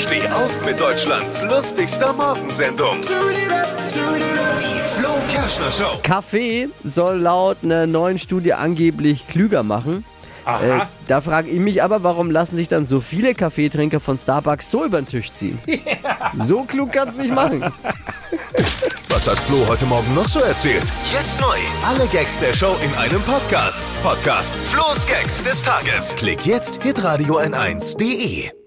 Steh auf mit Deutschlands lustigster Morgensendung. Die Flo Kerschner Show. Kaffee soll laut einer neuen Studie angeblich klüger machen. Äh, da frage ich mich aber, warum lassen sich dann so viele Kaffeetrinker von Starbucks so über den Tisch ziehen? So klug kann's nicht machen. Was hat Flo heute Morgen noch so erzählt? Jetzt neu. Alle Gags der Show in einem Podcast. Podcast Flo's Gags des Tages. Klick jetzt hitradio n1.de.